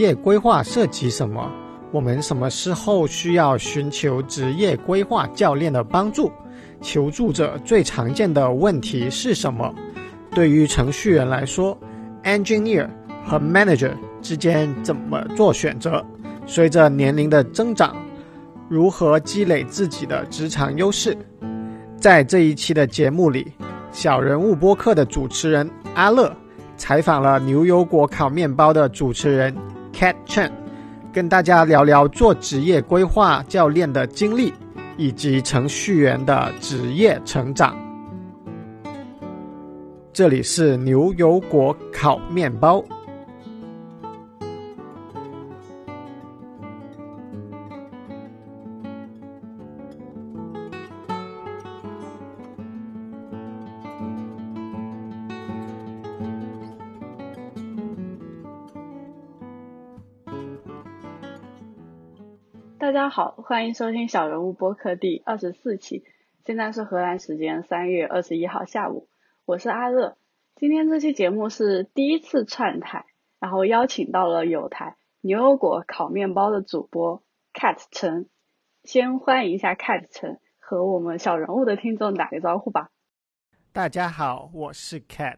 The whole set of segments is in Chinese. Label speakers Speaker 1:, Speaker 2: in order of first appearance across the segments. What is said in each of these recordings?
Speaker 1: 职业规划涉及什么？我们什么时候需要寻求职业规划教练的帮助？求助者最常见的问题是什么？对于程序员来说，engineer 和 manager 之间怎么做选择？随着年龄的增长，如何积累自己的职场优势？在这一期的节目里，小人物播客的主持人阿乐采访了牛油果烤面包的主持人 Cat Chen，跟大家聊聊做职业规划教练的经历，以及程序员的职业成长。这里是牛油果烤面包。
Speaker 2: 大家好，欢迎收听小人物播客第二十四期。现在是荷兰时间三月二十一号下午，我是阿乐。今天这期节目是第一次串台，然后邀请到了有台牛油果烤面包的主播 Cat 陈。先欢迎一下 Cat 陈，和我们小人物的听众打个招呼吧。
Speaker 1: 大家好，我是 Cat，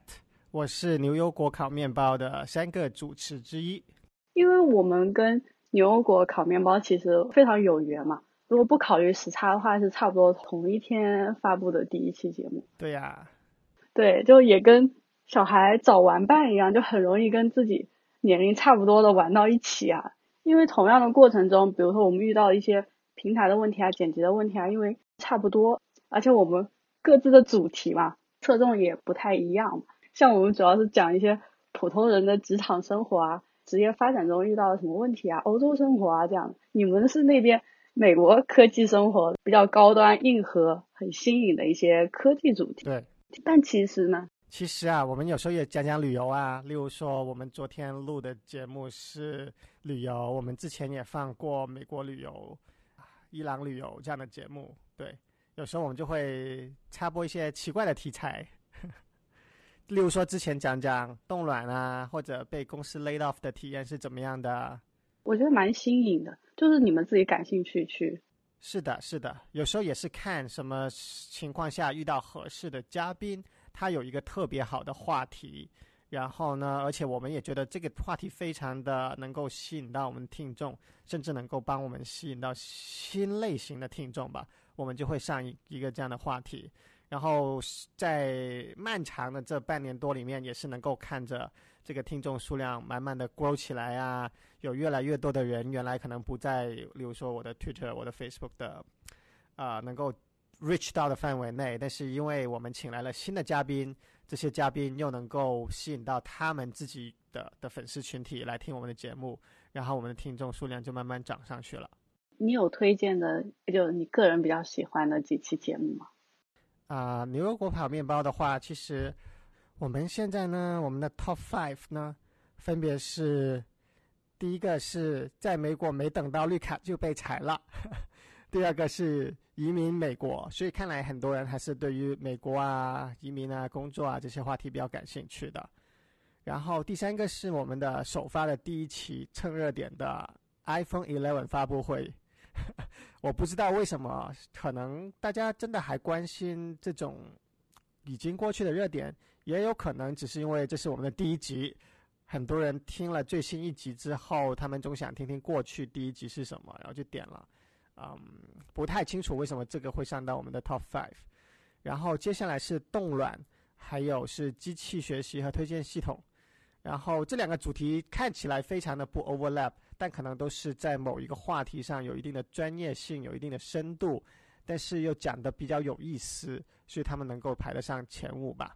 Speaker 1: 我是牛油果烤面包的三个主持之一。
Speaker 2: 因为我们跟牛油果烤面包其实非常有缘嘛，如果不考虑时差的话，是差不多同一天发布的第一期节目。
Speaker 1: 对呀，
Speaker 2: 对，就也跟小孩找玩伴一样，就很容易跟自己年龄差不多的玩到一起啊。因为同样的过程中，比如说我们遇到一些平台的问题啊、剪辑的问题啊，因为差不多，而且我们各自的主题嘛，侧重也不太一样。像我们主要是讲一些普通人的职场生活啊。职业发展中遇到了什么问题啊？欧洲生活啊，这样。你们是那边美国科技生活比较高端、硬核、很新颖的一些科技主题。
Speaker 1: 对。
Speaker 2: 但其实呢？
Speaker 1: 其实啊，我们有时候也讲讲旅游啊。例如说，我们昨天录的节目是旅游，我们之前也放过美国旅游、伊朗旅游这样的节目。对。有时候我们就会插播一些奇怪的题材。例如说，之前讲讲冻卵啊，或者被公司 laid off 的体验是怎么样的？
Speaker 2: 我觉得蛮新颖的，就是你们自己感兴趣去。
Speaker 1: 是的，是的，有时候也是看什么情况下遇到合适的嘉宾，他有一个特别好的话题，然后呢，而且我们也觉得这个话题非常的能够吸引到我们听众，甚至能够帮我们吸引到新类型的听众吧，我们就会上一一个这样的话题。然后在漫长的这半年多里面，也是能够看着这个听众数量慢慢的 grow 起来啊，有越来越多的人原来可能不在，例如说我的 Twitter、我的 Facebook 的，啊，能够 reach 到的范围内，但是因为我们请来了新的嘉宾，这些嘉宾又能够吸引到他们自己的的粉丝群体来听我们的节目，然后我们的听众数量就慢慢涨上去了。
Speaker 2: 你有推荐的，就你个人比较喜欢的几期节目吗？
Speaker 1: 啊，牛油果烤面包的话，其实我们现在呢，我们的 Top Five 呢，分别是第一个是在美国没等到绿卡就被裁了，第二个是移民美国，所以看来很多人还是对于美国啊、移民啊、工作啊这些话题比较感兴趣的。然后第三个是我们的首发的第一期蹭热点的 iPhone 11发布会。我不知道为什么，可能大家真的还关心这种已经过去的热点，也有可能只是因为这是我们的第一集，很多人听了最新一集之后，他们总想听听过去第一集是什么，然后就点了。嗯，不太清楚为什么这个会上到我们的 Top Five。然后接下来是冻卵，还有是机器学习和推荐系统。然后这两个主题看起来非常的不 overlap。但可能都是在某一个话题上有一定的专业性，有一定的深度，但是又讲的比较有意思，所以他们能够排得上前五吧。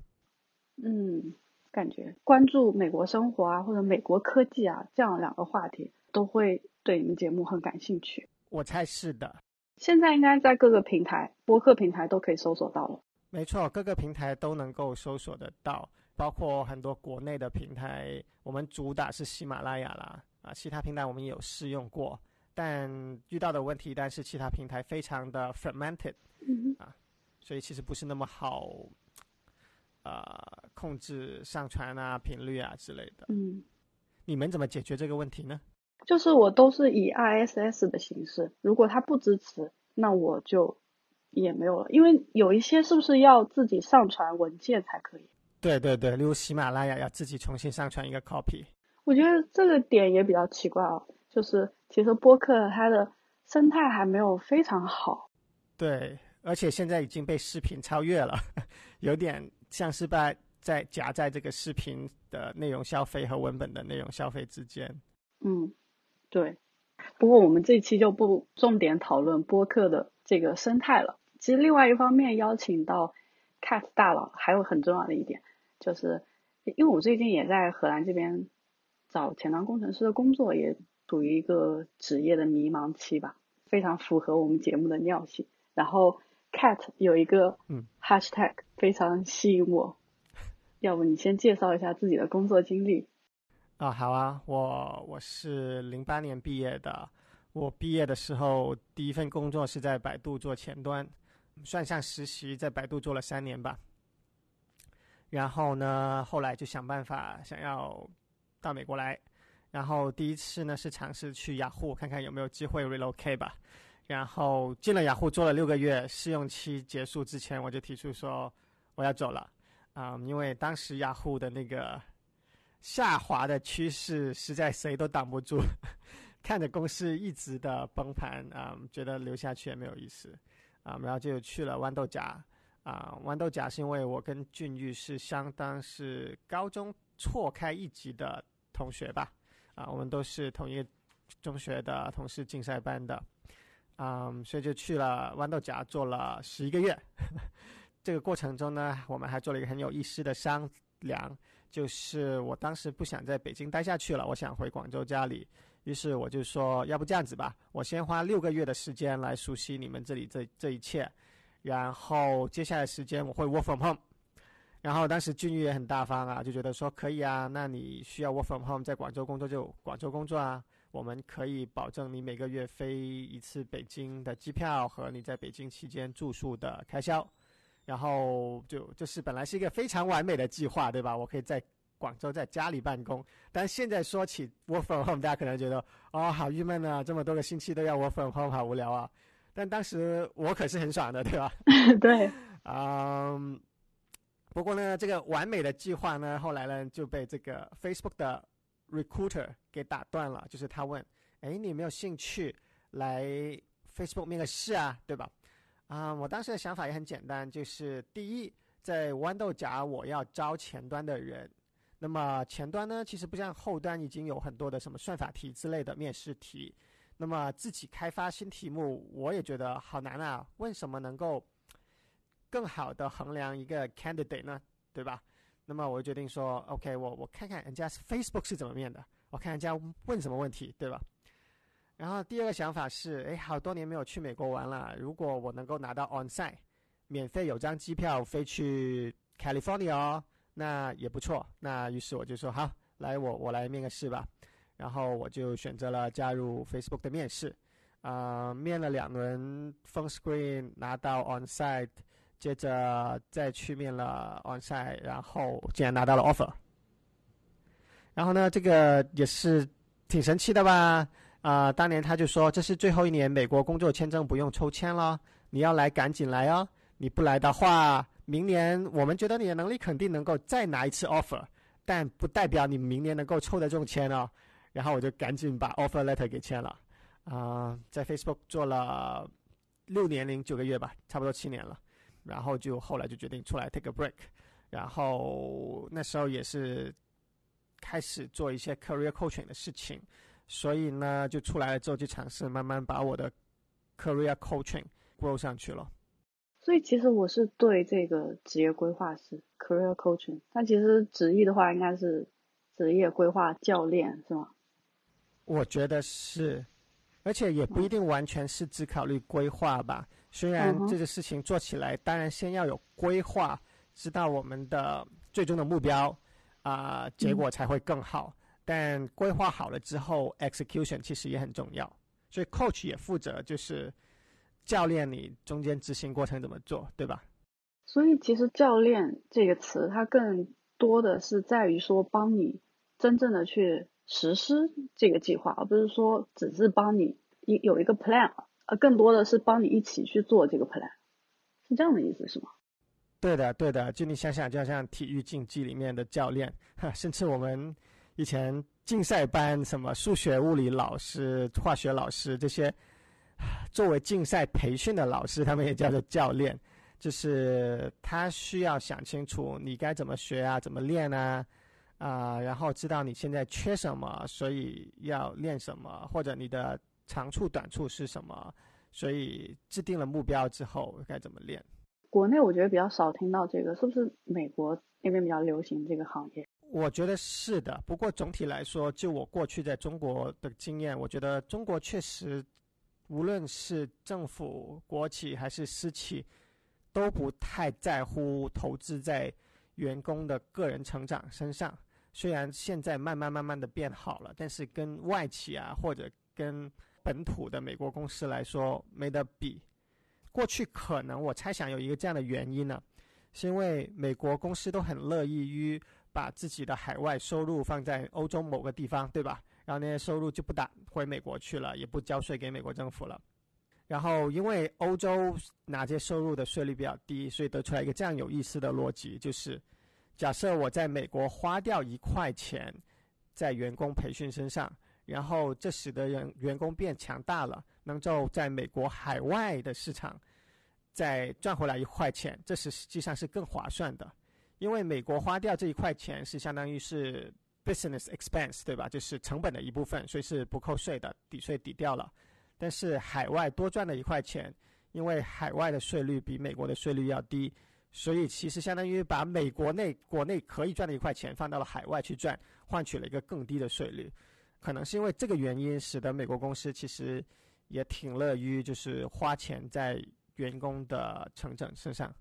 Speaker 2: 嗯，感觉关注美国生活啊，或者美国科技啊，这样两个话题都会对你们节目很感兴趣。
Speaker 1: 我猜是的。
Speaker 2: 现在应该在各个平台播客平台都可以搜索到了。
Speaker 1: 没错，各个平台都能够搜索得到，包括很多国内的平台，我们主打是喜马拉雅啦。啊，其他平台我们也有试用过，但遇到的问题，但是其他平台非常的 fragmented，啊，所以其实不是那么好，呃，控制上传啊、频率啊之类的。
Speaker 2: 嗯，
Speaker 1: 你们怎么解决这个问题呢？
Speaker 2: 就是我都是以 RSS 的形式，如果它不支持，那我就也没有了。因为有一些是不是要自己上传文件才可以？
Speaker 1: 对对对，例如喜马拉雅要自己重新上传一个 copy。
Speaker 2: 我觉得这个点也比较奇怪哦，就是其实播客它的生态还没有非常好。
Speaker 1: 对，而且现在已经被视频超越了，有点像是把在夹在这个视频的内容消费和文本的内容消费之间。
Speaker 2: 嗯，对。不过我们这期就不重点讨论播客的这个生态了。其实另外一方面邀请到 Cat 大佬，还有很重要的一点，就是因为我最近也在荷兰这边找前端工程师的工作，也处于一个职业的迷茫期吧，非常符合我们节目的尿性。然后 Cat 有一个 Hashtag 非常吸引我，要不你先介绍一下自己的工作经历？
Speaker 1: 啊，好啊，我我是零八年毕业的，我毕业的时候第一份工作是在百度做前端，算上实习，在百度做了三年吧。然后呢，后来就想办法想要到美国来，然后第一次呢是尝试去雅虎看看有没有机会 relocate 吧。然后进了雅虎做了六个月，试用期结束之前我就提出说我要走了，啊，因为当时雅虎的那个。下滑的趋势实在谁都挡不住，看着公司一直的崩盘啊，觉得留下去也没有意思啊，然后就去了豌豆荚啊。豌豆荚是因为我跟俊玉是相当是高中错开一级的同学吧啊，我们都是同一个中学的同事竞赛班的啊，所以就去了豌豆荚做了十一个月。这个过程中呢，我们还做了一个很有意思的商量。就是我当时不想在北京待下去了，我想回广州家里。于是我就说，要不这样子吧，我先花六个月的时间来熟悉你们这里这这一切，然后接下来时间我会 work from home。然后当时俊玉也很大方啊，就觉得说可以啊，那你需要 work from home 在广州工作就广州工作啊，我们可以保证你每个月飞一次北京的机票和你在北京期间住宿的开销。然后就就是本来是一个非常完美的计划，对吧？我可以在广州在家里办公，但现在说起 work from home，大家可能觉得哦，好郁闷啊，这么多个星期都要 work from home，好无聊啊。但当时我可是很爽的，对吧？
Speaker 2: 对。
Speaker 1: 嗯。不过呢，这个完美的计划呢，后来呢就被这个 Facebook 的 recruiter 给打断了。就是他问：“哎，你有没有兴趣来 Facebook 面个试啊？对吧？”啊，我当时的想法也很简单，就是第一，在豌豆荚我要招前端的人，那么前端呢，其实不像后端已经有很多的什么算法题之类的面试题，那么自己开发新题目，我也觉得好难啊。问什么能够更好的衡量一个 candidate 呢？对吧？那么我决定说，OK，我我看看人家 Facebook 是怎么面的，我看人家问什么问题，对吧？然后第二个想法是，哎，好多年没有去美国玩了。如果我能够拿到 onsite，免费有张机票飞去 California 哦，那也不错。那于是我就说，好，来我我来面个试吧。然后我就选择了加入 Facebook 的面试，啊，面了两轮 phone screen 拿到 onsite，接着再去面了 onsite，然后竟然拿到了 offer。然后呢，这个也是挺神奇的吧？啊，当年他就说这是最后一年美国工作签证不用抽签了，你要来赶紧来哦，你不来的话，明年我们觉得你的能力肯定能够再拿一次 offer，但不代表你明年能够抽得中签哦。然后我就赶紧把 offer letter 给签了，啊，在 Facebook 做了六年零九个月吧，差不多七年了，然后就后来就决定出来 take a break，然后那时候也是开始做一些 career coaching 的事情。所以呢，就出来了之后，就尝试慢慢把我的 career coaching grow 上去了。
Speaker 2: 所以其实我是对这个职业规划是 career coaching，但其实直译的话应该是职业规划教练，是吗？
Speaker 1: 我觉得是，而且也不一定完全是只考虑规划吧。虽然这个事情做起来，当然先要有规划，知道我们的最终的目标啊，结果才会更好。但规划好了之后，execution 其实也很重要，所以 coach 也负责就是教练你中间执行过程怎么做，对吧？
Speaker 2: 所以其实教练这个词，它更多的是在于说帮你真正的去实施这个计划，而不是说只是帮你一有一个 plan，而更多的是帮你一起去做这个 plan，是这样的意思是吗？
Speaker 1: 对的，对的，就你想想，就像体育竞技里面的教练，甚至我们以前竞赛班，什么数学、物理老师、化学老师这些，作为竞赛培训的老师，他们也叫做教练，就是他需要想清楚你该怎么学啊，怎么练啊。啊，然后知道你现在缺什么，所以要练什么，或者你的长处短处是什么，所以制定了目标之后该怎么练。
Speaker 2: 国内我觉得比较少听到这个，是不是美国那边比较流行这个行业？
Speaker 1: 我觉得是的，不过总体来说，就我过去在中国的经验，我觉得中国确实，无论是政府、国企还是私企，都不太在乎投资在员工的个人成长身上。虽然现在慢慢慢慢的变好了，但是跟外企啊或者跟本土的美国公司来说没得比。过去可能我猜想有一个这样的原因呢，是因为美国公司都很乐意于把自己的海外收入放在欧洲某个地方，对吧？然后那些收入就不打回美国去了，也不交税给美国政府了。然后因为欧洲哪些收入的税率比较低，所以得出来一个这样有意思的逻辑，就是。假设我在美国花掉一块钱在员工培训身上，然后这使得人员工变强大了，能够在美国海外的市场再赚回来一块钱，这是实际上是更划算的，因为美国花掉这一块钱是相当于是 business expense，对吧？就是成本的一部分，所以是不扣税的，抵税抵掉了。但是海外多赚了一块钱，因为海外的税率比美国的税率要低。所以其实相当于把美国内国内可以赚的一块钱放到了海外去赚，换取了一个更低的税率。可能是因为这个原因，使得美国公司其实也挺乐于就是花钱在员工的成长身上。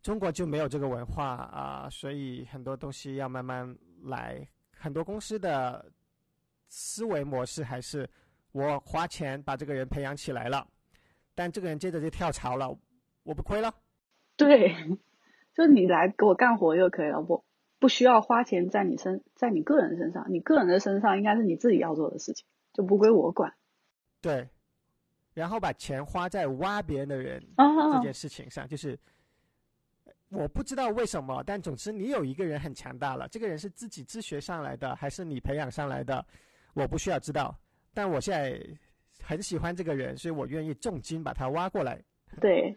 Speaker 1: 中国就没有这个文化啊，所以很多东西要慢慢来。很多公司的思维模式还是我花钱把这个人培养起来了，但这个人接着就跳槽了，我不亏了。
Speaker 2: 对，就你来给我干活就可以了，我不需要花钱在你身，在你个人身上，你个人的身上应该是你自己要做的事情，就不归我管。
Speaker 1: 对，然后把钱花在挖别人的人这件事情上，就是我不知道为什么，但总之你有一个人很强大了，这个人是自己自学上来的，还是你培养上来的，我不需要知道。但我现在很喜欢这个人，所以我愿意重金把他挖过来。
Speaker 2: 对。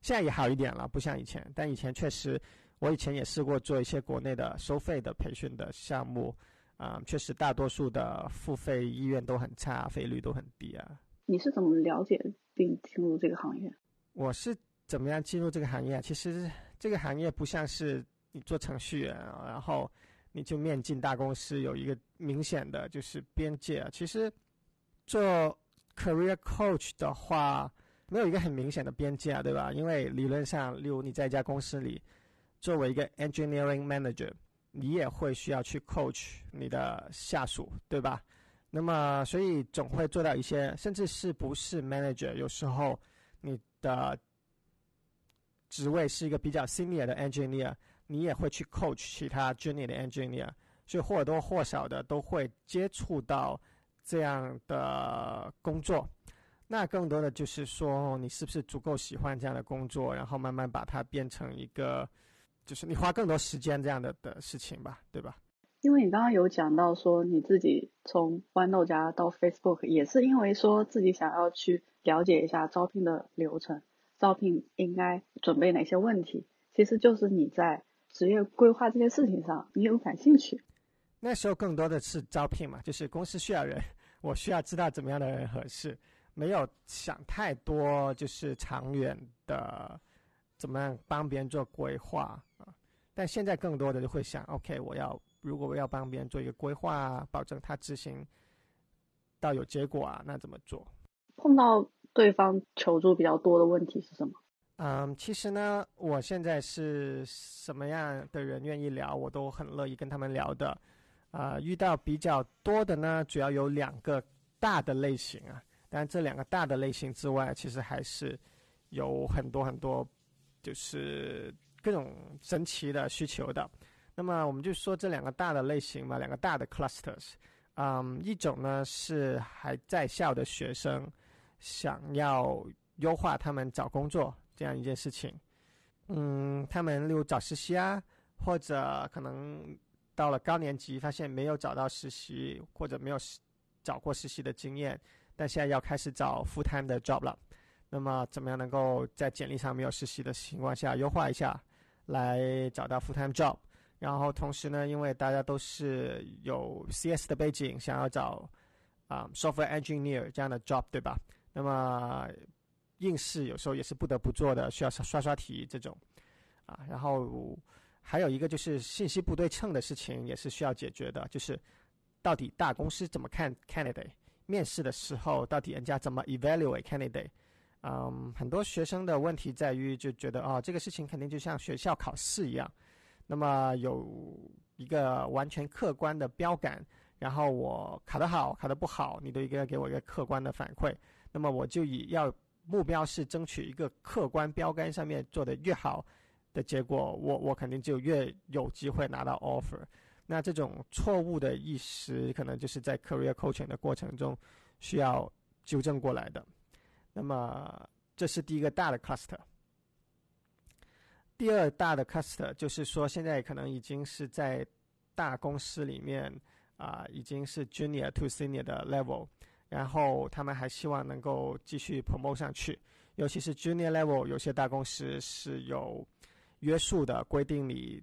Speaker 1: 现在也好一点了，不像以前。但以前确实，我以前也试过做一些国内的收费的培训的项目，啊，确实大多数的付费意愿都很差，费率都很低啊。
Speaker 2: 你是怎么了解并进入这个行业？
Speaker 1: 我是怎么样进入这个行业？其实这个行业不像是你做程序员，然后你就面进大公司，有一个明显的就是边界。其实做 career coach 的话。没有一个很明显的边界啊，对吧？因为理论上，例如你在一家公司里，作为一个 engineering manager，你也会需要去 coach 你的下属，对吧？那么，所以总会做到一些，甚至是不是 manager，有时候你的职位是一个比较 senior 的 engineer，你也会去 coach 其他 junior 的 engineer，所以或多或少的都会接触到这样的工作。那更多的就是说，你是不是足够喜欢这样的工作，然后慢慢把它变成一个，就是你花更多时间这样的的事情吧，对吧？
Speaker 2: 因为你刚刚有讲到说，你自己从豌豆荚到 Facebook，也是因为说自己想要去了解一下招聘的流程，招聘应该准备哪些问题，其实就是你在职业规划这件事情上，你有感兴趣。
Speaker 1: 那时候更多的是招聘嘛，就是公司需要人，我需要知道怎么样的人合适。没有想太多，就是长远的怎么样帮别人做规划啊？但现在更多的就会想，OK，我要如果我要帮别人做一个规划，保证他执行到有结果啊，那怎么做？
Speaker 2: 碰到对方求助比较多的问题是什么？
Speaker 1: 嗯，其实呢，我现在是什么样的人愿意聊，我都很乐意跟他们聊的。啊，遇到比较多的呢，主要有两个大的类型啊。但这两个大的类型之外，其实还是有很多很多，就是各种神奇的需求的。那么我们就说这两个大的类型嘛，两个大的 clusters。嗯，一种呢是还在校的学生想要优化他们找工作这样一件事情。嗯，他们例如找实习啊，或者可能到了高年级发现没有找到实习，或者没有找过实习的经验，但现在要开始找 full time 的 job 了。那么怎么样能够在简历上没有实习的情况下优化一下，来找到 full time job？然后同时呢，因为大家都是有 CS 的背景，想要找啊 software engineer 这样的 job，对吧？那么应试有时候也是不得不做的，需要刷刷题这种啊。然后还有一个就是信息不对称的事情，也是需要解决的，就是到底大公司怎么看 candidate？面试的时候到底人家怎么 evaluate candidate？嗯，很多学生的问题在于就觉得哦，这个事情肯定就像学校考试一样。那么有一个完全客观的标杆，然后我考得好，考得不好，你都应该给我一个客观的反馈。那么我就以要目标是争取一个客观标杆上面做的越好的结果，我我肯定就越有机会拿到 offer。那这种错误的意识，可能就是在 career coaching 的过程中需要纠正过来的。那么这是第一个大的 cluster。第二大的 cluster 就是说，现在可能已经是在大公司里面啊，已经是 junior to senior 的 level，然后他们还希望能够继续 promote 上去。尤其是 junior level，有些大公司是有约束的，规定你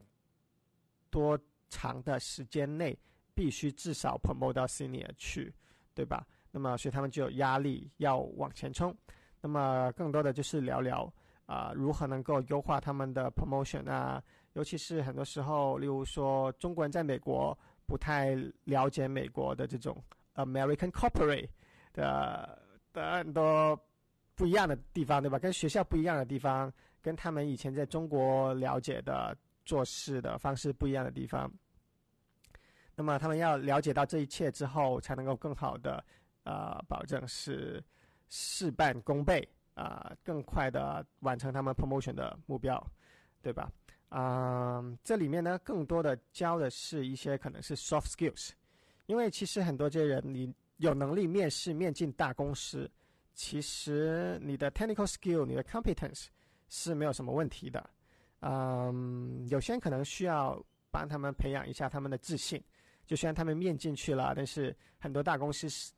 Speaker 1: 多长的时间内必须至少 promote 到 senior 去，对吧？那么所以他们就有压力要往前冲。那么更多的就是聊聊。啊，如何能够优化他们的 promotion 啊？尤其是很多时候，例如说中国人在美国不太了解美国的这种 American corporate 的的很多不一样的地方，对吧？跟学校不一样的地方，跟他们以前在中国了解的做事的方式不一样的地方。那么他们要了解到这一切之后，才能够更好的呃保证是事半功倍。啊，更快的完成他们 promotion 的目标，对吧？啊，这里面呢，更多的教的是一些可能是 soft skills，因为其实很多这些人，你有能力面试面进大公司，其实你的 technical skill、你的 competence 是没有什么问题的。嗯，有些人可能需要帮他们培养一下他们的自信，就虽然他们面进去了，但是很多大公司是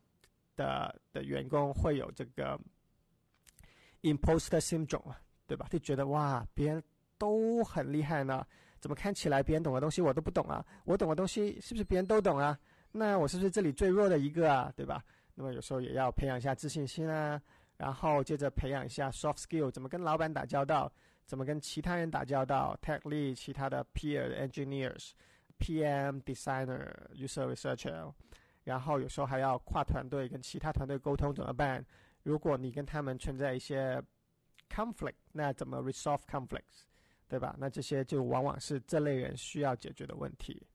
Speaker 1: 的的员工会有这个。Imposter syndrome 啊，对吧？就觉得哇，别人都很厉害呢，怎么看起来别人懂的东西我都不懂啊？我懂的东西是不是别人都懂啊？那我是不是这里最弱的一个啊？对吧？那么有时候也要培养一下自信心啊，然后接着培养一下 soft skill，怎么跟老板打交道，怎么跟其他人打交道，tech lead、其他的 peer engineers、PM designer、user researcher，然后有时候还要跨团队跟其他团队沟通怎么办？如果你跟他们存在一些 conflict，那怎么 resolve conflicts，对吧？那这些就往往是这类人需要解决的问题。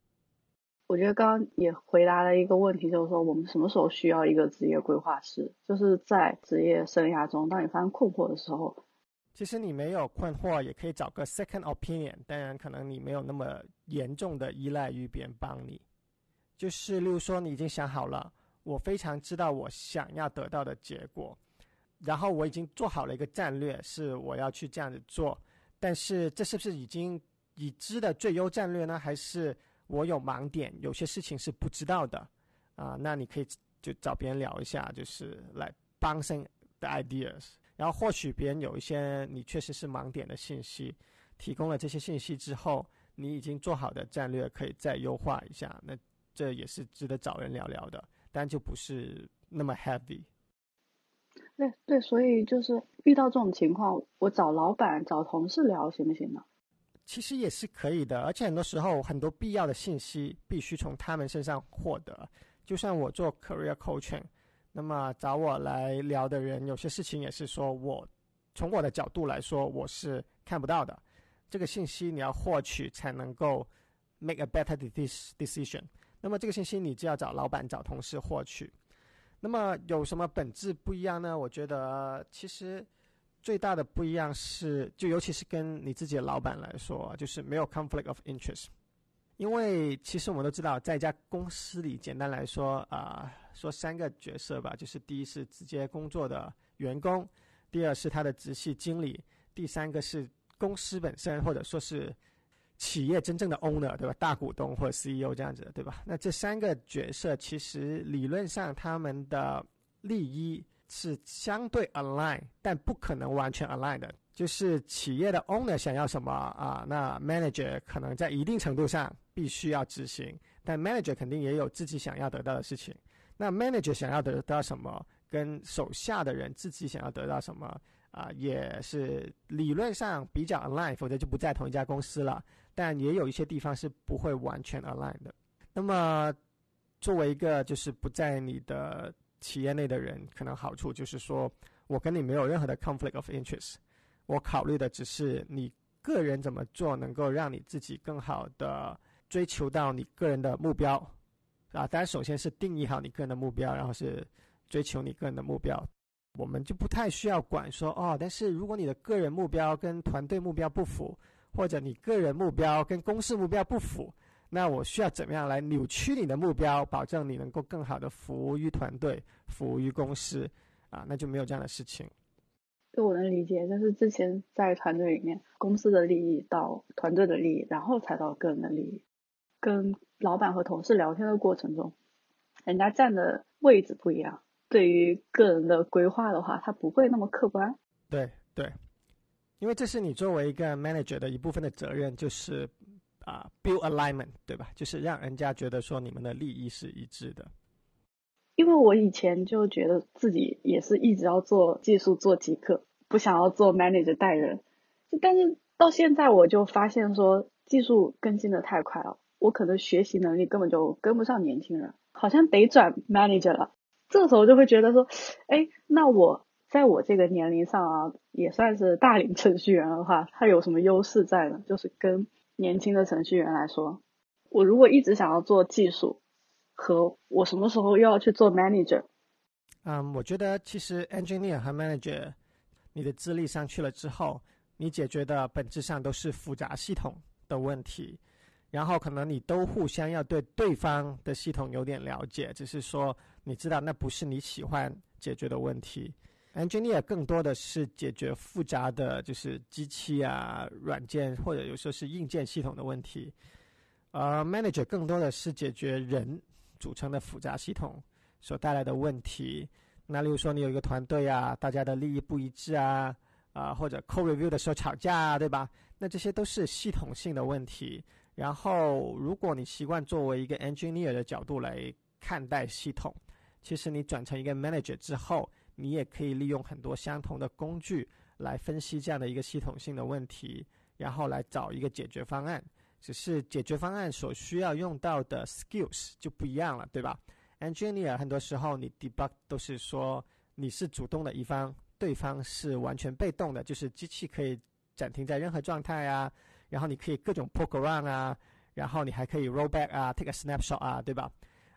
Speaker 2: 我觉得刚刚也回答了一个问题，就是说我们什么时候需要一个职业规划师？就是在职业生涯中，当你发生困惑的时候。
Speaker 1: 其实你没有困惑，也可以找个 second opinion。当然，可能你没有那么严重的依赖于别人帮你。就是，例如说，你已经想好了。我非常知道我想要得到的结果，然后我已经做好了一个战略，是我要去这样子做。但是这是不是已经已知的最优战略呢？还是我有盲点，有些事情是不知道的啊？那你可以就找别人聊一下，就是来帮 g the ideas。然后或许别人有一些你确实是盲点的信息，提供了这些信息之后，你已经做好的战略可以再优化一下。那这也是值得找人聊聊的。但就不是那么 heavy。
Speaker 2: 对对，所以就是遇到这种情况，我找老板、找同事聊行不行呢？
Speaker 1: 其实也是可以的，而且很多时候很多必要的信息必须从他们身上获得。就像我做 career coaching，那么找我来聊的人，有些事情也是说我从我的角度来说我是看不到的。这个信息你要获取才能够 make a better decision。那么这个信息你就要找老板、找同事获取。那么有什么本质不一样呢？我觉得其实最大的不一样是，就尤其是跟你自己的老板来说，就是没有 conflict of interest。因为其实我们都知道，在一家公司里，简单来说啊，说三个角色吧，就是第一是直接工作的员工，第二是他的直系经理，第三个是公司本身或者说是企业真正的 owner，对吧？大股东或者 CEO 这样子的，对吧？那这三个角色其实理论上他们的利益是相对 align，但不可能完全 align 的。就是企业的 owner 想要什么啊，那 manager 可能在一定程度上必须要执行，但 manager 肯定也有自己想要得到的事情。那 manager 想要得到什么，跟手下的人自己想要得到什么啊，也是理论上比较 align，否则就不在同一家公司了。但也有一些地方是不会完全 align 的。那么作为一个就是不在你的企业内的人，可能好处就是说我跟你没有任何的 conflict of interest。我考虑的只是你个人怎么做能够让你自己更好的追求到你个人的目标，啊，当然首先是定义好你个人的目标，然后是追求你个人的目标。我们就不太需要管说哦，但是如果你的个人目标跟团队目标不符，或者你个人目标跟公司目标不符，那我需要怎么样来扭曲你的目标，保证你能够更好的服务于团队、服务于公司，啊，那就没有这样的事情。
Speaker 2: 就我能理解，就是之前在团队里面，公司的利益到团队的利益，然后才到个人的利益。跟老板和同事聊天的过程中，人家站的位置不一样，对于个人的规划的话，他不会那么客观。
Speaker 1: 对对，因为这是你作为一个 manager 的一部分的责任，就是啊，build alignment，对吧？就是让人家觉得说你们的利益是一致的。
Speaker 2: 因为我以前就觉得自己也是一直要做技术做极客，不想要做 manager 带人。但是到现在我就发现说，技术更新的太快了，我可能学习能力根本就跟不上年轻人，好像得转 manager 了。这时候就会觉得说，哎，那我在我这个年龄上啊，也算是大龄程序员的话，他有什么优势在呢？就是跟年轻的程序员来说，我如果一直想要做技术。和我什么时候又要去做 manager？
Speaker 1: 嗯，我觉得其实 engineer 和 manager，你的资历上去了之后，你解决的本质上都是复杂系统的问题，然后可能你都互相要对对方的系统有点了解，只是说你知道那不是你喜欢解决的问题。engineer 更多的是解决复杂的就是机器啊、软件或者有时候是硬件系统的问题，而 manager 更多的是解决人。组成的复杂系统所带来的问题，那例如说你有一个团队啊，大家的利益不一致啊，啊或者 Co review 的时候吵架啊，对吧？那这些都是系统性的问题。然后如果你习惯作为一个 engineer 的角度来看待系统，其实你转成一个 manager 之后，你也可以利用很多相同的工具来分析这样的一个系统性的问题，然后来找一个解决方案。只是解决方案所需要用到的 skills 就不一样了，对吧？Engineer 很多时候你 debug 都是说你是主动的一方，对方是完全被动的，就是机器可以暂停在任何状态啊，然后你可以各种 poke around 啊，然后你还可以 roll back 啊，take a snapshot 啊，对吧？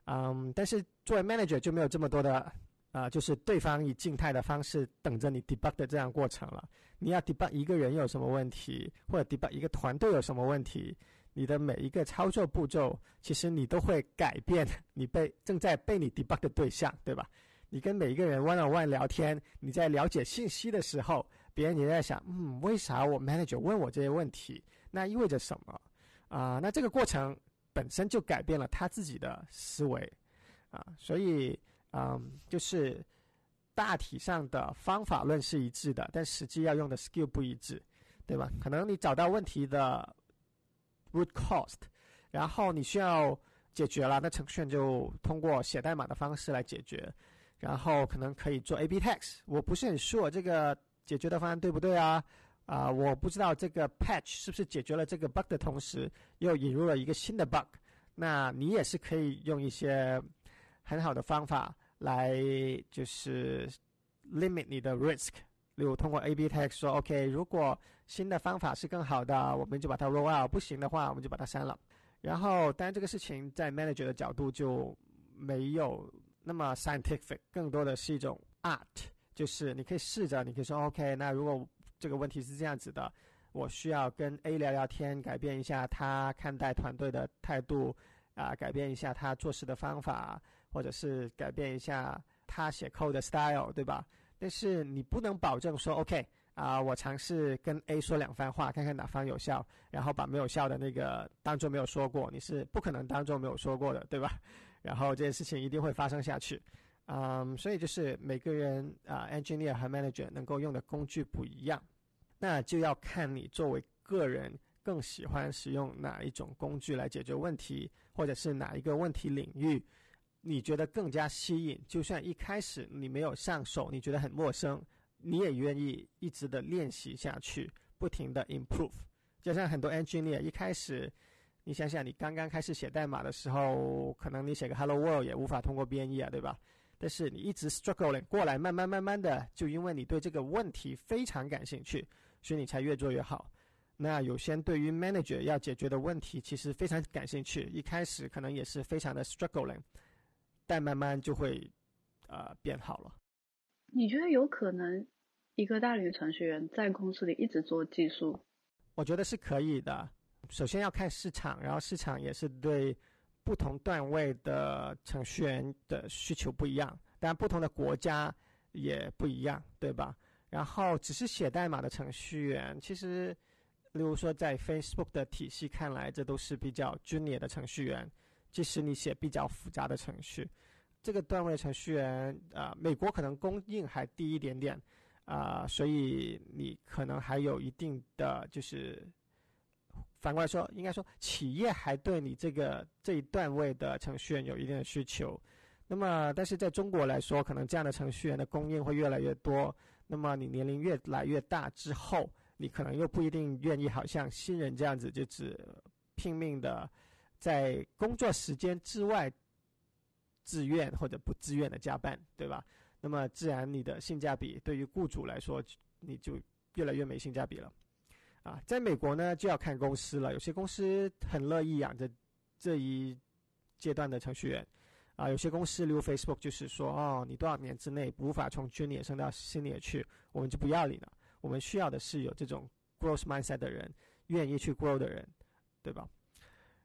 Speaker 1: 嗯，但是作为 manager 就没有这么多的啊，就是对方以静态的方式等着你 debug 的这样过程了。你要 debug 一个人有什么问题，或者 debug 一个团队有什么问题，你的每一个操作步骤，其实你都会改变你被正在被你 debug 的对象，对吧？你跟每一个人 one on one 聊天，你在了解信息的时候，别人也在想，嗯，为啥我 manager 问我这些问题？那意味着什么？啊，那这个过程本身就改变了他自己的思维，啊，所以，嗯，就是。大体上的方法论是一致的，但实际要用的 skill 不一致，对吧？可能你找到问题的 root cost，然后你需要解决了，那程序员就通过写代码的方式来解决，然后可能可以做 A/B test。我不是很 sure 这个解决的方案对不对啊？啊，我不知道这个 patch 是不是解决了这个 bug 的同时又引入了一个新的 bug。那你也是可以用一些很好的方法。来就是 limit 你的 risk，例如通过 A/B test 说，OK，如果新的方法是更好的，我们就把它 roll out；不行的话，我们就把它删了。然后，当然这个事情在 manager 的角度就没有那么 scientific，更多的是一种 art，就是你可以试着，你可以说，OK，那如果这个问题是这样子的，我需要跟 A 聊聊天，改变一下他看待团队的态度，啊，改变一下他做事的方法，或者是改变一下他写 code 的 style，对吧？但是你不能保证说，OK，啊，我尝试跟 A 说两番话，看看哪方有效，然后把没有效的那个当做没有说过，你是不可能当做没有说过的，对吧？然后这件事情一定会发生下去。嗯，所以就是每个人啊，engineer 和 manager 能够用的工具不一样，那就要看你作为个人更喜欢使用哪一种工具来解决问题，或者是哪一个问题领域你觉得更加吸引。就算一开始你没有上手，你觉得很陌生，你也愿意一直的练习下去，不停的 improve。就像很多 engineer 一开始，你想想你刚刚开始写代码的时候，可能你写个 hello world 也无法通过编译啊，对吧？但是你一直 struggling 过来，慢慢慢慢的，就因为你对这个问题非常感兴趣，所以你才越做越好。那有些对于 manager 要解决的问题，其实非常感兴趣，一开始可能也是非常的 struggling，但慢慢就会呃变好了。
Speaker 2: 你觉得有可能一个大龄程序员在公司里一直做技术？
Speaker 1: 我觉得是可以的。首先要看市场，然后市场也是对。不同段位的程序员的需求不一样，当然不同的国家也不一样，对吧？然后只是写代码的程序员，其实，例如说在 Facebook 的体系看来，这都是比较 junior 的程序员。即使你写比较复杂的程序，这个段位程序员啊，美国可能供应还低一点点啊，所以你可能还有一定的就是。反过来说，应该说企业还对你这个这一段位的程序员有一定的需求。那么，但是在中国来说，可能这样的程序员的供应会越来越多。那么，你年龄越来越大之后，你可能又不一定愿意，好像新人这样子，就只拼命的在工作时间之外自愿或者不自愿的加班，对吧？那么，自然你的性价比对于雇主来说，你就越来越没性价比了。啊，在美国呢，就要看公司了。有些公司很乐意养着这一阶段的程序员，啊，有些公司，例如 Facebook，就是说，哦，你多少年之内无法从 Junior 升到 Senior 去，我们就不要你了。我们需要的是有这种 Growth Mindset 的人，愿意去 Grow 的人，对吧？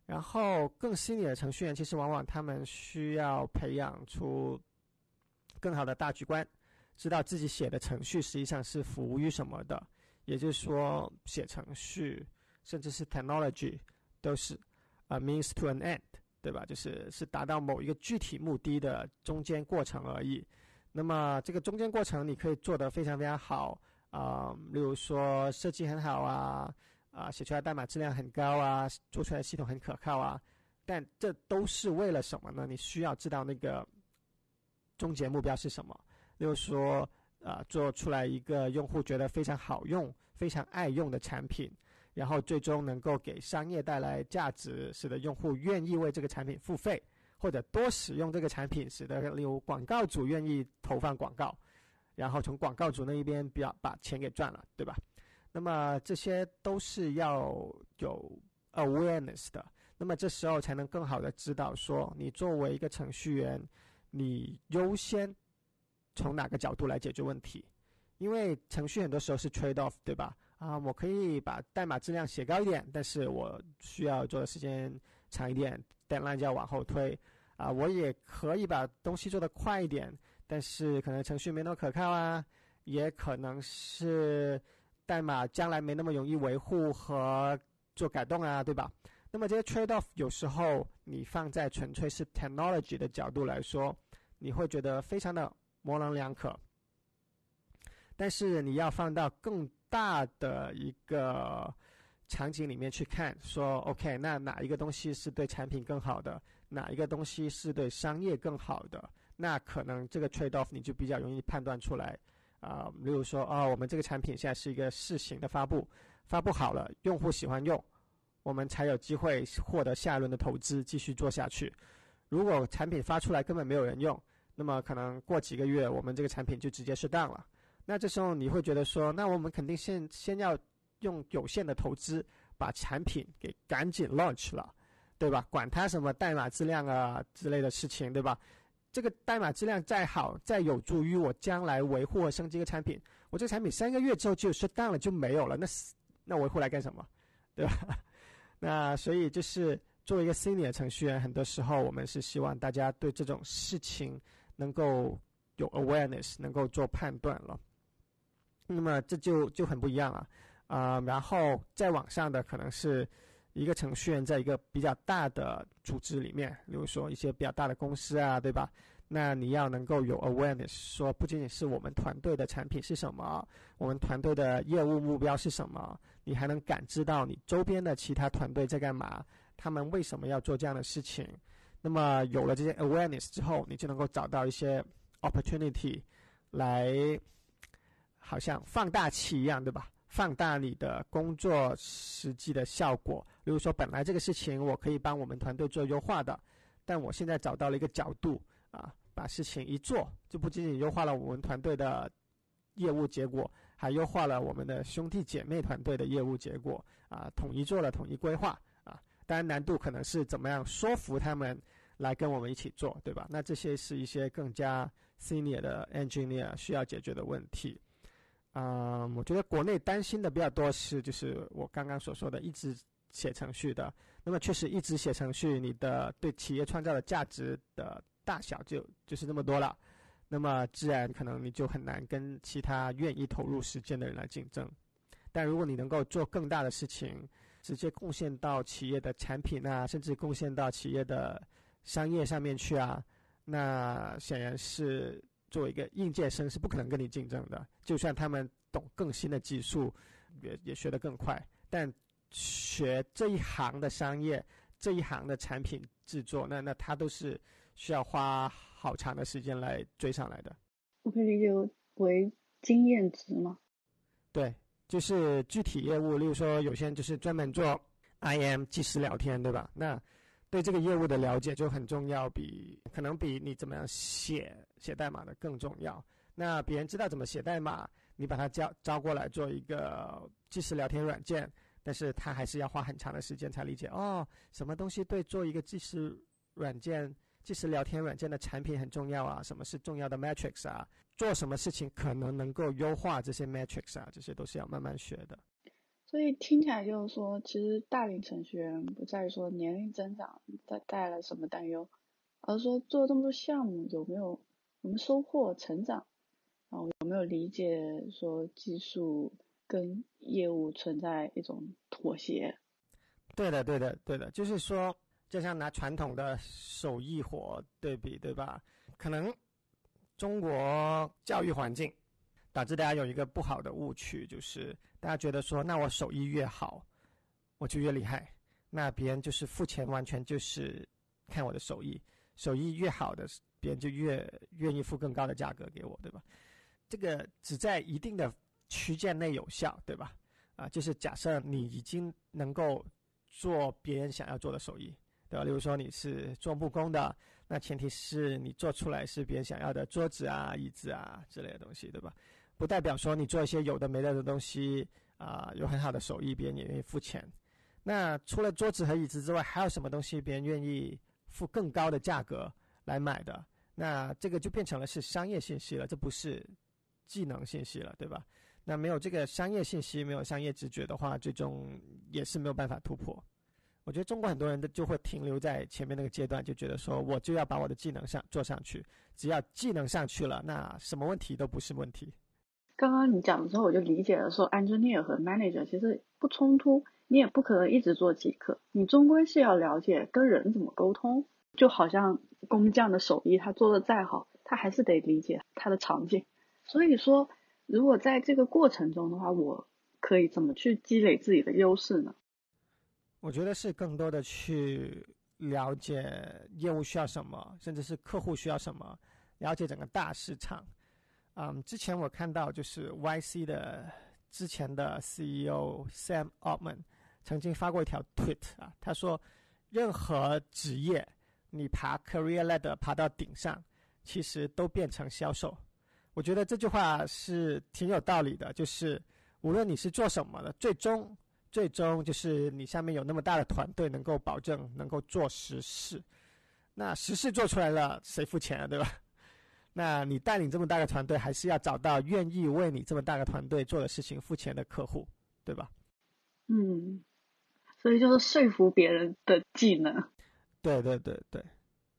Speaker 1: 然后更 Senior 的程序员，其实往往他们需要培养出更好的大局观，知道自己写的程序实际上是服务于什么的。也就是说，写程序甚至是 technology 都是 a means to an end，对吧？就是是达到某一个具体目的的中间过程而已。那么这个中间过程你可以做得非常非常好啊，例如说设计很好啊，啊写出来代码质量很高啊，做出来系统很可靠啊。但这都是为了什么呢？你需要知道那个终结目标是什么。例如说。啊，做出来一个用户觉得非常好用、非常爱用的产品，然后最终能够给商业带来价值，使得用户愿意为这个产品付费，或者多使用这个产品，使得例如广告主愿意投放广告，然后从广告主那一边比较把钱给赚了，对吧？那么这些都是要有 awareness 的，那么这时候才能更好的知道说，你作为一个程序员，你优先。从哪个角度来解决问题？因为程序很多时候是 trade off，对吧？啊，我可以把代码质量写高一点，但是我需要做的时间长一点代码就要往后推。啊，我也可以把东西做得快一点，但是可能程序没那么可靠啊，也可能是代码将来没那么容易维护和做改动啊，对吧？那么这些 trade off 有时候你放在纯粹是 technology 的角度来说，你会觉得非常的。模棱两可，但是你要放到更大的一个场景里面去看，说 OK，那哪一个东西是对产品更好的，哪一个东西是对商业更好的，那可能这个 trade off 你就比较容易判断出来啊。例如说，哦，我们这个产品现在是一个试行的发布，发布好了，用户喜欢用，我们才有机会获得下一轮的投资，继续做下去。如果产品发出来根本没有人用，那么可能过几个月，我们这个产品就直接是 down 了。那这时候你会觉得说，那我们肯定先先要用有限的投资把产品给赶紧 launch 了，对吧？管它什么代码质量啊之类的事情，对吧？这个代码质量再好，再有助于我将来维护和升级一个产品，我这个产品三个月之后就失当了就没有了，那那维护来干什么？对吧？那所以就是作为一个 senior 程序员，很多时候我们是希望大家对这种事情能够有 awareness，能够做判断了。那么这就就很不一样了啊。然后在网上的可能是一个程序员在一个比较大的组织里面，比如说一些比较大的公司啊，对吧？那你要能够有 awareness，说不仅仅是我们团队的产品是什么，我们团队的业务目标是什么，你还能感知到你周边的其他团队在干嘛，他们为什么要做这样的事情。那么有了这些 awareness 之后，你就能够找到一些 opportunity 来，好像放大器一样，对吧？放大你的工作实际的效果。比如说，本来这个事情我可以帮我们团队做优化的，但我现在找到了一个角度。啊，把事情一做，就不仅仅优化了我们团队的业务结果，还优化了我们的兄弟姐妹团队的业务结果。啊，统一做了统一规划。啊，当然难度可能是怎么样说服他们来跟我们一起做，对吧？那这些是一些更加 senior 的 engineer 需要解决的问题。嗯，我觉得国内担心的比较多是，就是我刚刚所说的，一直写程序的。那么确实一直写程序，你的对企业创造的价值的。大小就就是那么多了，那么自然可能你就很难跟其他愿意投入时间的人来竞争。但如果你能够做更大的事情，直接贡献到企业的产品啊，甚至贡献到企业的商业上面去啊，那显然是作为一个应届生是不可能跟你竞争的。就算他们懂更新的技术，也也学得更快，但学这一行的商业，这一行的产品制作，那那他都是。需要花好长的时间来追上来的。
Speaker 2: 我可以理解为经验值吗？
Speaker 1: 对，就是具体业务，例如说有些人就是专门做 IM 即时聊天，对吧？那对这个业务的了解就很重要，比可能比你怎么样写写代码的更重要。那别人知道怎么写代码，你把他招招过来做一个即时聊天软件，但是他还是要花很长的时间才理解哦，什么东西对做一个即时软件。即时聊天软件的产品很重要啊，什么是重要的 metrics 啊？做什么事情可能能够优化这些 metrics 啊？这些都是要慢慢学的。
Speaker 2: 所以听起来就是说，其实大龄程序员不在于说年龄增长带带来什么担忧，而是说做这么多项目有没有我们收获成长，然后有没有理解说技术跟业务存在一种妥协？
Speaker 1: 对的，对的，对的，就是说。就像拿传统的手艺活对比，对吧？可能中国教育环境导致大家有一个不好的误区，就是大家觉得说，那我手艺越好，我就越厉害。那别人就是付钱，完全就是看我的手艺，手艺越好的，别人就越愿意付更高的价格给我，对吧？这个只在一定的区间内有效，对吧？啊，就是假设你已经能够做别人想要做的手艺。对吧？例如说你是做木工的，那前提是你做出来是别人想要的桌子啊、椅子啊之类的东西，对吧？不代表说你做一些有的没的的东西啊，有很好的手艺，别人也愿意付钱。那除了桌子和椅子之外，还有什么东西别人愿意付更高的价格来买的？那这个就变成了是商业信息了，这不是技能信息了，对吧？那没有这个商业信息，没有商业直觉的话，最终也是没有办法突破。我觉得中国很多人都就会停留在前面那个阶段，就觉得说我就要把我的技能上做上去，只要技能上去了，那什么问题都不是问题。
Speaker 2: 刚刚你讲的时候，我就理解了说，engineer 和 manager 其实不冲突，你也不可能一直做极客，你终归是要了解跟人怎么沟通。就好像工匠的手艺，他做的再好，他还是得理解他的场景。所以说，如果在这个过程中的话，我可以怎么去积累自己的优势呢？
Speaker 1: 我觉得是更多的去了解业务需要什么，甚至是客户需要什么，了解整个大市场。嗯，之前我看到就是 YC 的之前的 CEO Sam Altman 曾经发过一条 tweet 啊，他说，任何职业你爬 career ladder 爬到顶上，其实都变成销售。我觉得这句话是挺有道理的，就是无论你是做什么的，最终。最终就是你下面有那么大的团队，能够保证能够做实事。那实事做出来了，谁付钱啊？对吧？那你带领这么大个团队，还是要找到愿意为你这么大个团队做的事情付钱的客户，对吧？
Speaker 2: 嗯，所以就是说服别人的技能。
Speaker 1: 对对对对，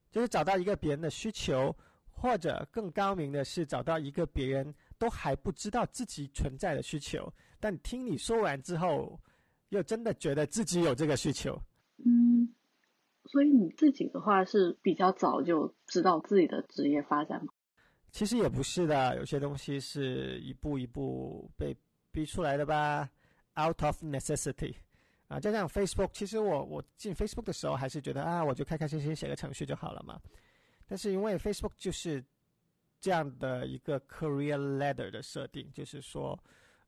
Speaker 1: 就是找到一个别人的需求，或者更高明的是找到一个别人都还不知道自己存在的需求，但听你说完之后，又真的觉得自己有这个需求。
Speaker 2: 嗯，所以你自己的话是比较早就知道自己的职业发展吗？
Speaker 1: 其实也不是的，有些东西是一步一步被逼出来的吧，out of necessity。啊，就像 Facebook，其实我我进 Facebook 的时候还是觉得啊，我就开开心心写个程序就好了嘛。但是因为 Facebook 就是这样的一个 career ladder 的设定，就是说，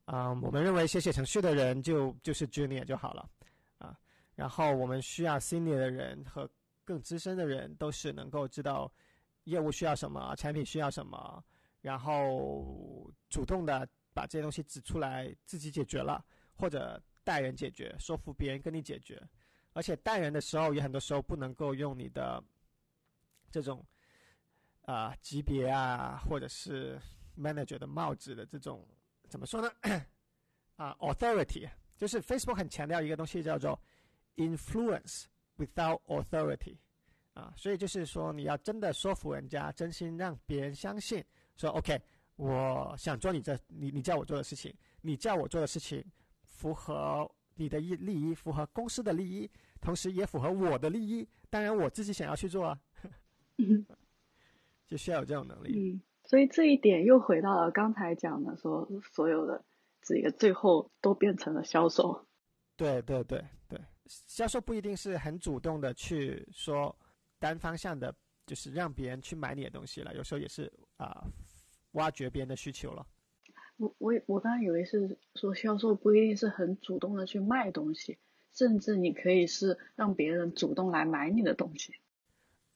Speaker 1: 啊，我们认为写写程序的人就就是 junior 就好了，啊，然后我们需要 senior 的人和更资深的人都是能够知道业务需要什么，产品需要什么，然后主动的把这些东西指出来，自己解决了或者。带人解决，说服别人跟你解决，而且带人的时候也很多时候不能够用你的这种啊级别啊，或者是 manager 的帽子的这种怎么说呢？啊，authority 就是 Facebook 很强调一个东西叫做 influence without authority 啊，所以就是说你要真的说服人家，真心让别人相信，说 OK，我想做你这你你叫我做的事情，你叫我做的事情。符合你的利利益，符合公司的利益，同时也符合我的利益。当然，我自己想要去做啊，就需要有这种能力。
Speaker 2: 嗯，所以这一点又回到了刚才讲的，说所有的这个最后都变成了销售。
Speaker 1: 对对对对，销售不一定是很主动的去说单方向的，就是让别人去买你的东西了。有时候也是啊，挖掘别人的需求了。
Speaker 2: 我我我刚刚以为是说销售不一定是很主动的去卖东西，甚至你可以是让别人主动来买你的东西。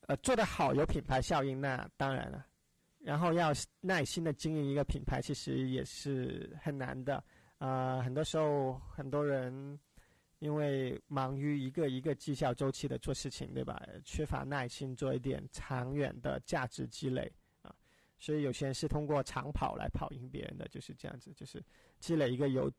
Speaker 1: 呃，做得好有品牌效应，那当然了。然后要耐心的经营一个品牌，其实也是很难的。呃，很多时候很多人因为忙于一个一个绩效周期的做事情，对吧？缺乏耐心做一点长远的价值积累啊。所以有些人是通过长跑来跑赢别人的，就是这样子，就是积累一个有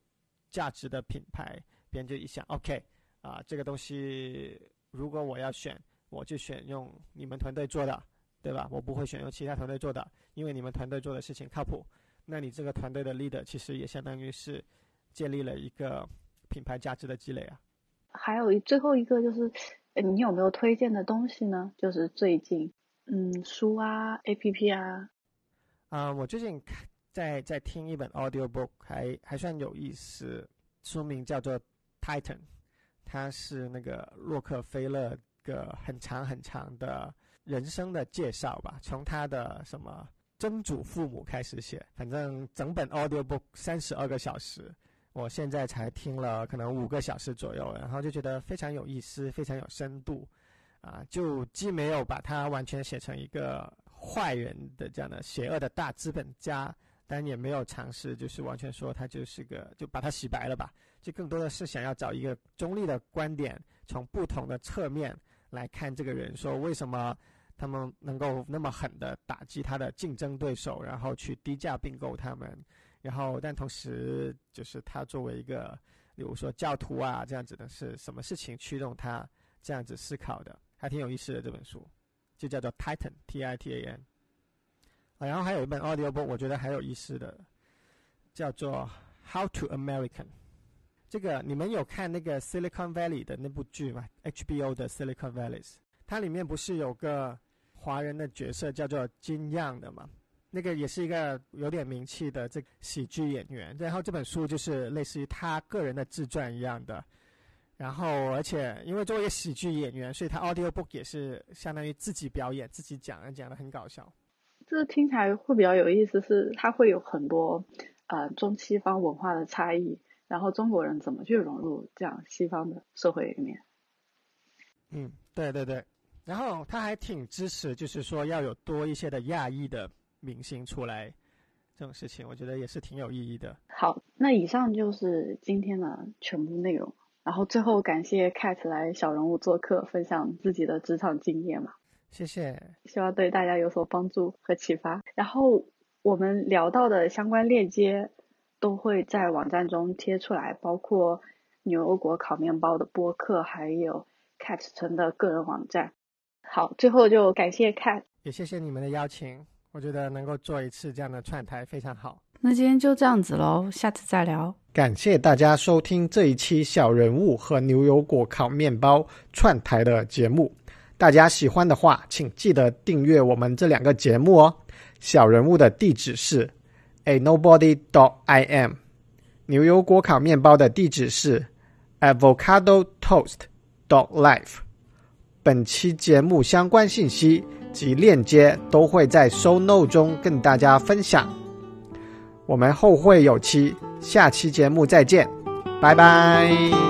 Speaker 1: 价值的品牌，别人就一想，OK，啊，这个东西如果我要选，我就选用你们团队做的，对吧？我不会选用其他团队做的，因为你们团队做的事情靠谱。那你这个团队的 leader 其实也相当于是建立了一个品牌价值的积累啊。
Speaker 2: 还有最后一个就是，你有没有推荐的东西呢？就是最近，嗯，书啊，APP 啊。
Speaker 1: 啊，我最近在在听一本 audio book，还还算有意思，书名叫做《Titan》，它是那个洛克菲勒个很长很长的人生的介绍吧，从他的什么曾祖父母开始写，反正整本 audio book 三十二个小时，我现在才听了可能五个小时左右，然后就觉得非常有意思，非常有深度，啊，就既没有把它完全写成一个。坏人的这样的邪恶的大资本家，但也没有尝试，就是完全说他就是个，就把他洗白了吧。就更多的是想要找一个中立的观点，从不同的侧面来看这个人，说为什么他们能够那么狠的打击他的竞争对手，然后去低价并购他们，然后但同时就是他作为一个，比如说教徒啊这样子的，是什么事情驱动他这样子思考的，还挺有意思的这本书。就叫做 Titan，T-I-T-A-N。啊，然后还有一本 audio book，我觉得还有意思的，叫做 How to American。这个你们有看那个 Silicon Valley 的那部剧吗？HBO 的 Silicon Valley，它里面不是有个华人的角色叫做金样的吗？那个也是一个有点名气的这喜剧演员。然后这本书就是类似于他个人的自传一样的。然后，而且因为作为一个喜剧演员，所以他 audio book 也是相当于自己表演、自己讲，讲的很搞笑。
Speaker 2: 这听起来会比较有意思，是它会有很多呃中西方文化的差异，然后中国人怎么去融入这样西方的社会里面。
Speaker 1: 嗯，对对对。然后他还挺支持，就是说要有多一些的亚裔的明星出来，这种事情我觉得也是挺有意义的。
Speaker 2: 好，那以上就是今天的全部内容。然后最后感谢 Cat 来小人物做客，分享自己的职场经验嘛。
Speaker 1: 谢谢，
Speaker 2: 希望对大家有所帮助和启发。然后我们聊到的相关链接都会在网站中贴出来，包括牛油果烤面包的播客，还有 Cat 城的个人网站。好，最后就感谢 Cat，
Speaker 1: 也谢谢你们的邀请。我觉得能够做一次这样的串台非常好。
Speaker 3: 那今天就这样子喽，下次再聊。
Speaker 1: 感谢大家收听这一期小人物和牛油果烤面包串台的节目。大家喜欢的话，请记得订阅我们这两个节目哦。小人物的地址是 a nobody dot i m，牛油果烤面包的地址是 avocado toast dot life。本期节目相关信息及链接都会在 show note 中跟大家分享。我们后会有期，下期节目再见，拜拜。